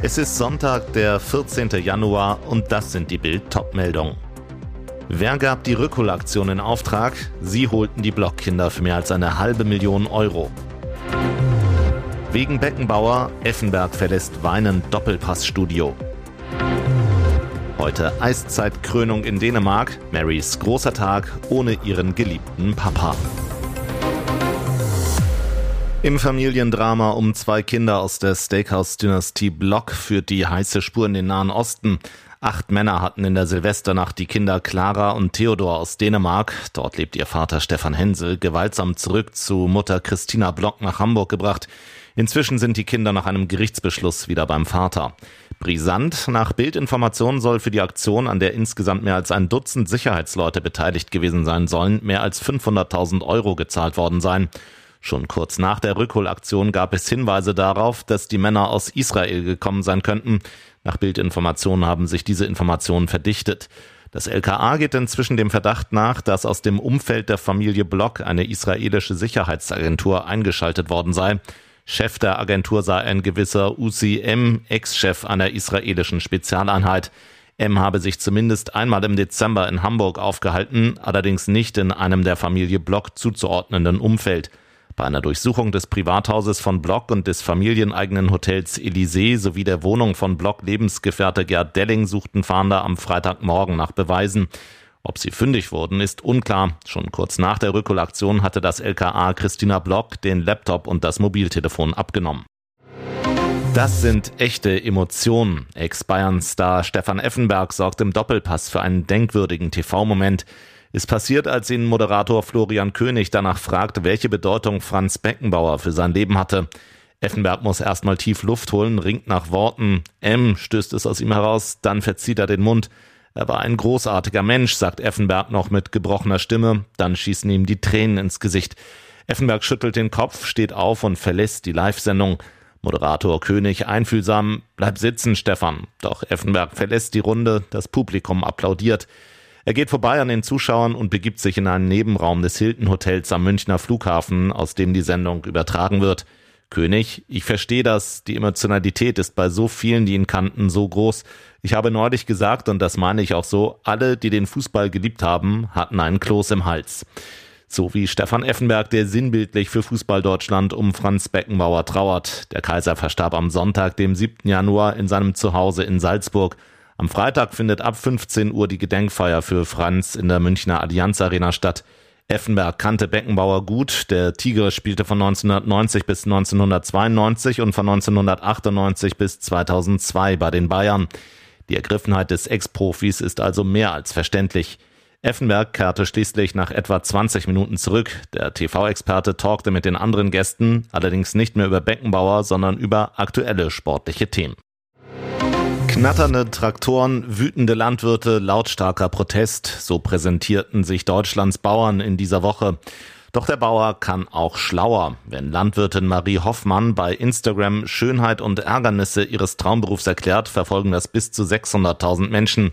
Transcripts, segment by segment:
Es ist Sonntag, der 14. Januar und das sind die Bild-Top-Meldungen. Wer gab die Rückholaktion in Auftrag? Sie holten die Blockkinder für mehr als eine halbe Million Euro. Wegen Beckenbauer, Effenberg verlässt weinend Doppelpassstudio. Heute Eiszeit-Krönung in Dänemark, Marys großer Tag ohne ihren geliebten Papa. Im Familiendrama um zwei Kinder aus der Steakhouse-Dynastie Block führt die heiße Spur in den Nahen Osten. Acht Männer hatten in der Silvesternacht die Kinder Clara und Theodor aus Dänemark, dort lebt ihr Vater Stefan Hensel, gewaltsam zurück zu Mutter Christina Block nach Hamburg gebracht. Inzwischen sind die Kinder nach einem Gerichtsbeschluss wieder beim Vater. Brisant, nach Bildinformationen soll für die Aktion, an der insgesamt mehr als ein Dutzend Sicherheitsleute beteiligt gewesen sein sollen, mehr als 500.000 Euro gezahlt worden sein. Schon kurz nach der Rückholaktion gab es Hinweise darauf, dass die Männer aus Israel gekommen sein könnten. Nach Bildinformationen haben sich diese Informationen verdichtet. Das LKA geht inzwischen dem Verdacht nach, dass aus dem Umfeld der Familie Block eine israelische Sicherheitsagentur eingeschaltet worden sei. Chef der Agentur sei ein gewisser Uzi M., Ex-Chef einer israelischen Spezialeinheit. M habe sich zumindest einmal im Dezember in Hamburg aufgehalten, allerdings nicht in einem der Familie Block zuzuordnenden Umfeld. Bei einer Durchsuchung des Privathauses von Block und des familieneigenen Hotels Elysee sowie der Wohnung von Block Lebensgefährte Gerd Delling suchten Fahnder am Freitagmorgen nach Beweisen. Ob sie fündig wurden, ist unklar. Schon kurz nach der Rückholaktion hatte das LKA Christina Block den Laptop und das Mobiltelefon abgenommen. Das sind echte Emotionen. Ex-Bayern-Star Stefan Effenberg sorgt im Doppelpass für einen denkwürdigen TV-Moment. Ist passiert, als ihn Moderator Florian König danach fragt, welche Bedeutung Franz Beckenbauer für sein Leben hatte. Effenberg muss erstmal tief Luft holen, ringt nach Worten. M stößt es aus ihm heraus, dann verzieht er den Mund. Er war ein großartiger Mensch, sagt Effenberg noch mit gebrochener Stimme. Dann schießen ihm die Tränen ins Gesicht. Effenberg schüttelt den Kopf, steht auf und verlässt die Live-Sendung. Moderator König einfühlsam, bleib sitzen, Stefan. Doch Effenberg verlässt die Runde, das Publikum applaudiert. Er geht vorbei an den Zuschauern und begibt sich in einen Nebenraum des Hilton Hotels am Münchner Flughafen, aus dem die Sendung übertragen wird. König, ich verstehe das, die Emotionalität ist bei so vielen, die ihn kannten, so groß. Ich habe neulich gesagt, und das meine ich auch so, alle, die den Fußball geliebt haben, hatten einen Kloß im Hals. So wie Stefan Effenberg, der sinnbildlich für Fußball Deutschland um Franz Beckenbauer trauert. Der Kaiser verstarb am Sonntag, dem 7. Januar, in seinem Zuhause in Salzburg. Am Freitag findet ab 15 Uhr die Gedenkfeier für Franz in der Münchner Allianz Arena statt. Effenberg kannte Beckenbauer gut. Der Tiger spielte von 1990 bis 1992 und von 1998 bis 2002 bei den Bayern. Die Ergriffenheit des Ex-Profis ist also mehr als verständlich. Effenberg kehrte schließlich nach etwa 20 Minuten zurück. Der TV-Experte talkte mit den anderen Gästen, allerdings nicht mehr über Beckenbauer, sondern über aktuelle sportliche Themen. Knatternde Traktoren, wütende Landwirte, lautstarker Protest, so präsentierten sich Deutschlands Bauern in dieser Woche. Doch der Bauer kann auch schlauer. Wenn Landwirtin Marie Hoffmann bei Instagram Schönheit und Ärgernisse ihres Traumberufs erklärt, verfolgen das bis zu 600.000 Menschen.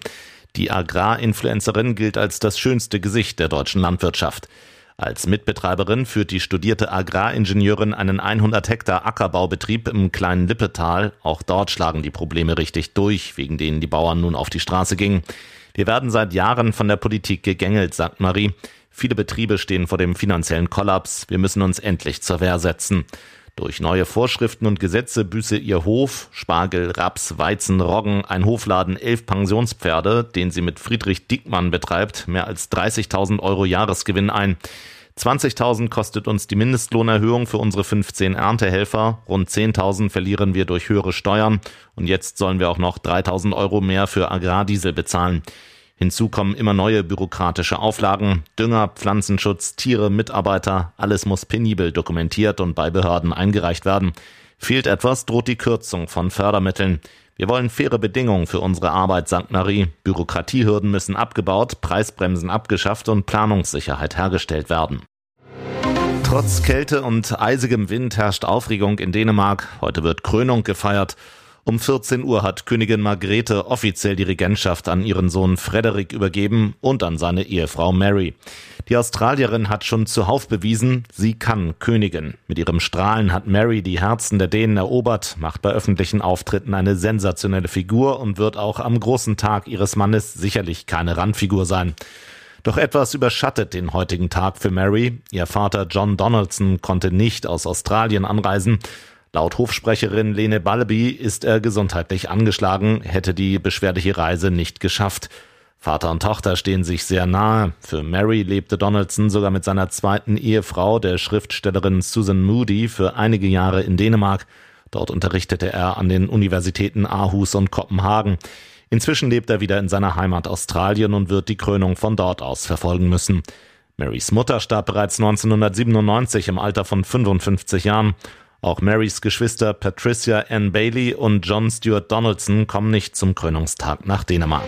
Die Agrarinfluencerin gilt als das schönste Gesicht der deutschen Landwirtschaft. Als Mitbetreiberin führt die studierte Agraringenieurin einen 100 Hektar Ackerbaubetrieb im kleinen Lippetal. Auch dort schlagen die Probleme richtig durch, wegen denen die Bauern nun auf die Straße gingen. Wir werden seit Jahren von der Politik gegängelt, sagt Marie. Viele Betriebe stehen vor dem finanziellen Kollaps. Wir müssen uns endlich zur Wehr setzen. Durch neue Vorschriften und Gesetze büße ihr Hof, Spargel, Raps, Weizen, Roggen, ein Hofladen, elf Pensionspferde, den sie mit Friedrich Dickmann betreibt, mehr als 30.000 Euro Jahresgewinn ein. 20.000 kostet uns die Mindestlohnerhöhung für unsere 15 Erntehelfer, rund 10.000 verlieren wir durch höhere Steuern und jetzt sollen wir auch noch 3.000 Euro mehr für Agrardiesel bezahlen. Hinzu kommen immer neue bürokratische Auflagen, Dünger, Pflanzenschutz, Tiere, Mitarbeiter, alles muss penibel dokumentiert und bei Behörden eingereicht werden. Fehlt etwas, droht die Kürzung von Fördermitteln. Wir wollen faire Bedingungen für unsere Arbeit, sagt Marie. Bürokratiehürden müssen abgebaut, Preisbremsen abgeschafft und Planungssicherheit hergestellt werden. Trotz Kälte und eisigem Wind herrscht Aufregung in Dänemark. Heute wird Krönung gefeiert. Um 14 Uhr hat Königin Margrethe offiziell die Regentschaft an ihren Sohn Frederik übergeben und an seine Ehefrau Mary. Die Australierin hat schon zuhauf bewiesen, sie kann Königin. Mit ihrem Strahlen hat Mary die Herzen der Dänen erobert, macht bei öffentlichen Auftritten eine sensationelle Figur und wird auch am großen Tag ihres Mannes sicherlich keine Randfigur sein. Doch etwas überschattet den heutigen Tag für Mary. Ihr Vater John Donaldson konnte nicht aus Australien anreisen. Laut Hofsprecherin Lene Balby ist er gesundheitlich angeschlagen, hätte die beschwerliche Reise nicht geschafft. Vater und Tochter stehen sich sehr nahe. Für Mary lebte Donaldson sogar mit seiner zweiten Ehefrau, der Schriftstellerin Susan Moody, für einige Jahre in Dänemark. Dort unterrichtete er an den Universitäten Aarhus und Kopenhagen. Inzwischen lebt er wieder in seiner Heimat Australien und wird die Krönung von dort aus verfolgen müssen. Marys Mutter starb bereits 1997 im Alter von 55 Jahren. Auch Marys Geschwister Patricia Ann Bailey und John Stuart Donaldson kommen nicht zum Krönungstag nach Dänemark.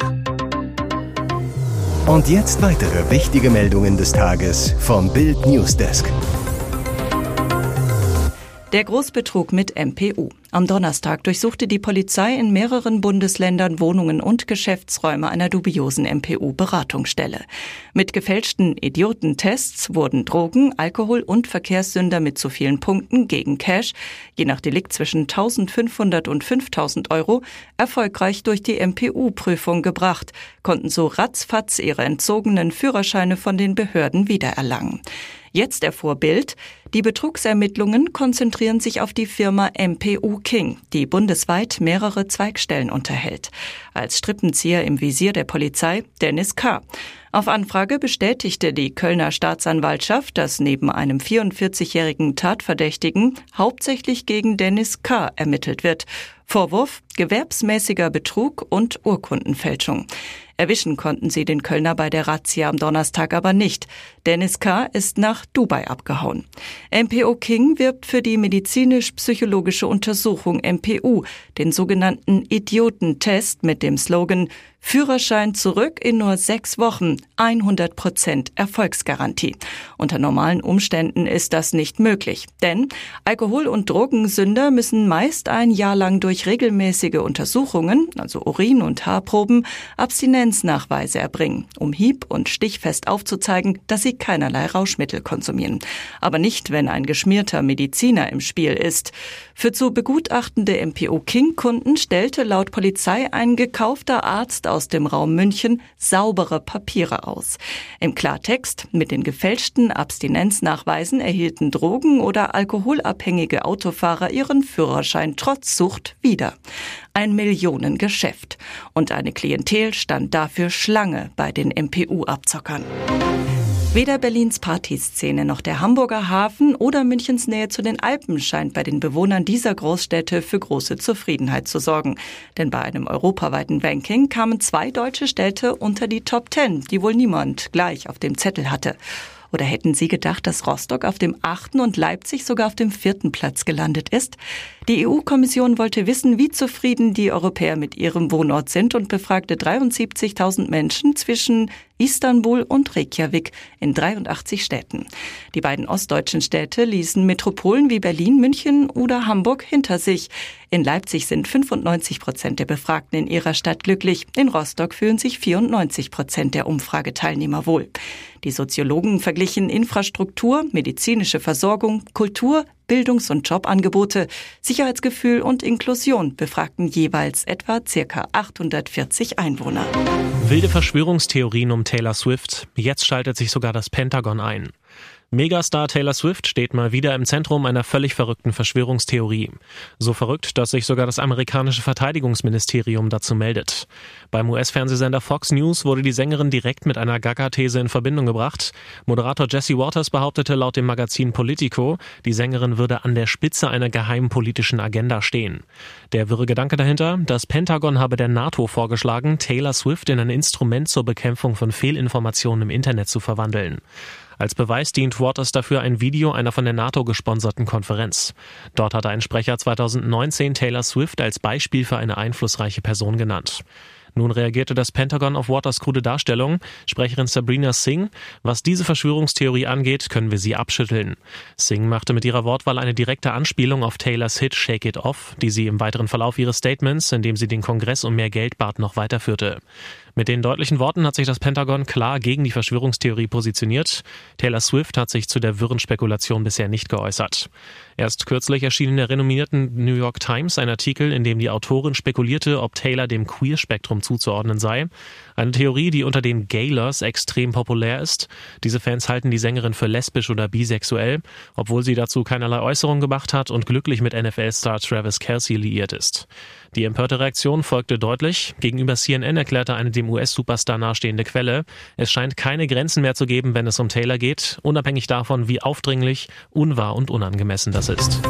Und jetzt weitere wichtige Meldungen des Tages vom Bild Newsdesk. Der Großbetrug mit MPU. Am Donnerstag durchsuchte die Polizei in mehreren Bundesländern Wohnungen und Geschäftsräume einer dubiosen MPU-Beratungsstelle. Mit gefälschten Idiotentests wurden Drogen, Alkohol und Verkehrssünder mit zu vielen Punkten gegen Cash, je nach Delikt zwischen 1500 und 5000 Euro, erfolgreich durch die MPU-Prüfung gebracht, konnten so ratzfatz ihre entzogenen Führerscheine von den Behörden wiedererlangen. Jetzt erfuhr Bild, die Betrugsermittlungen konzentrieren sich auf die Firma MPU King, die bundesweit mehrere Zweigstellen unterhält. Als Strippenzieher im Visier der Polizei Dennis K. Auf Anfrage bestätigte die Kölner Staatsanwaltschaft, dass neben einem 44-jährigen Tatverdächtigen hauptsächlich gegen Dennis K. ermittelt wird. Vorwurf gewerbsmäßiger Betrug und Urkundenfälschung. Erwischen konnten sie den Kölner bei der Razzia am Donnerstag aber nicht. Dennis K. ist nach Dubai abgehauen. MPO King wirbt für die medizinisch-psychologische Untersuchung MPU, den sogenannten Idiotentest mit dem Slogan Führerschein zurück in nur sechs Wochen, 100 Prozent Erfolgsgarantie. Unter normalen Umständen ist das nicht möglich, denn Alkohol- und Drogensünder müssen meist ein Jahr lang durch regelmäßige Untersuchungen, also Urin- und Haarproben, Abstinenznachweise erbringen, um hieb- und stichfest aufzuzeigen, dass sie keinerlei Rauschmittel konsumieren. Aber nicht, wenn ein geschmierter Mediziner im Spiel ist. Für zu begutachtende MPO King-Kunden stellte laut Polizei ein gekaufter Arzt aus dem Raum München saubere Papiere aus. Im Klartext, mit den gefälschten Abstinenznachweisen erhielten Drogen- oder alkoholabhängige Autofahrer ihren Führerschein trotz Sucht wieder. Ein Millionengeschäft. Und eine Klientel stand dafür Schlange bei den MPU-Abzockern. Weder Berlins Partyszene noch der Hamburger Hafen oder Münchens Nähe zu den Alpen scheint bei den Bewohnern dieser Großstädte für große Zufriedenheit zu sorgen. Denn bei einem europaweiten Ranking kamen zwei deutsche Städte unter die Top Ten, die wohl niemand gleich auf dem Zettel hatte. Oder hätten Sie gedacht, dass Rostock auf dem achten und Leipzig sogar auf dem vierten Platz gelandet ist? Die EU-Kommission wollte wissen, wie zufrieden die Europäer mit ihrem Wohnort sind und befragte 73.000 Menschen zwischen Istanbul und Reykjavik in 83 Städten. Die beiden ostdeutschen Städte ließen Metropolen wie Berlin, München oder Hamburg hinter sich. In Leipzig sind 95 Prozent der Befragten in ihrer Stadt glücklich. In Rostock fühlen sich 94 Prozent der Umfrageteilnehmer wohl. Die Soziologen verglichen Infrastruktur, medizinische Versorgung, Kultur, Bildungs- und Jobangebote, Sicherheitsgefühl und Inklusion befragten jeweils etwa circa 840 Einwohner. Wilde Verschwörungstheorien um Taylor Swift. Jetzt schaltet sich sogar das Pentagon ein. Megastar Taylor Swift steht mal wieder im Zentrum einer völlig verrückten Verschwörungstheorie. So verrückt, dass sich sogar das amerikanische Verteidigungsministerium dazu meldet. Beim US-Fernsehsender Fox News wurde die Sängerin direkt mit einer Gaga-These in Verbindung gebracht. Moderator Jesse Waters behauptete laut dem Magazin Politico, die Sängerin würde an der Spitze einer geheimen politischen Agenda stehen. Der wirre Gedanke dahinter, das Pentagon habe der NATO vorgeschlagen, Taylor Swift in ein Instrument zur Bekämpfung von Fehlinformationen im Internet zu verwandeln. Als Beweis dient Waters dafür ein Video einer von der NATO gesponserten Konferenz. Dort hatte ein Sprecher 2019 Taylor Swift als Beispiel für eine einflussreiche Person genannt. Nun reagierte das Pentagon auf Waters krude Darstellung. Sprecherin Sabrina Singh, was diese Verschwörungstheorie angeht, können wir sie abschütteln. Singh machte mit ihrer Wortwahl eine direkte Anspielung auf Taylors Hit Shake It Off, die sie im weiteren Verlauf ihres Statements, in dem sie den Kongress um mehr Geld bat, noch weiterführte. Mit den deutlichen Worten hat sich das Pentagon klar gegen die Verschwörungstheorie positioniert. Taylor Swift hat sich zu der wirren Spekulation bisher nicht geäußert. Erst kürzlich erschien in der renommierten New York Times ein Artikel, in dem die Autorin spekulierte, ob Taylor dem Queer-Spektrum zuzuordnen sei. Eine Theorie, die unter den Gaylers extrem populär ist. Diese Fans halten die Sängerin für lesbisch oder bisexuell, obwohl sie dazu keinerlei Äußerung gemacht hat und glücklich mit NFL-Star Travis Kelsey liiert ist. Die empörte Reaktion folgte deutlich. Gegenüber CNN erklärte eine dem US-Superstar nahestehende Quelle, es scheint keine Grenzen mehr zu geben, wenn es um Taylor geht, unabhängig davon, wie aufdringlich, unwahr und unangemessen das ist.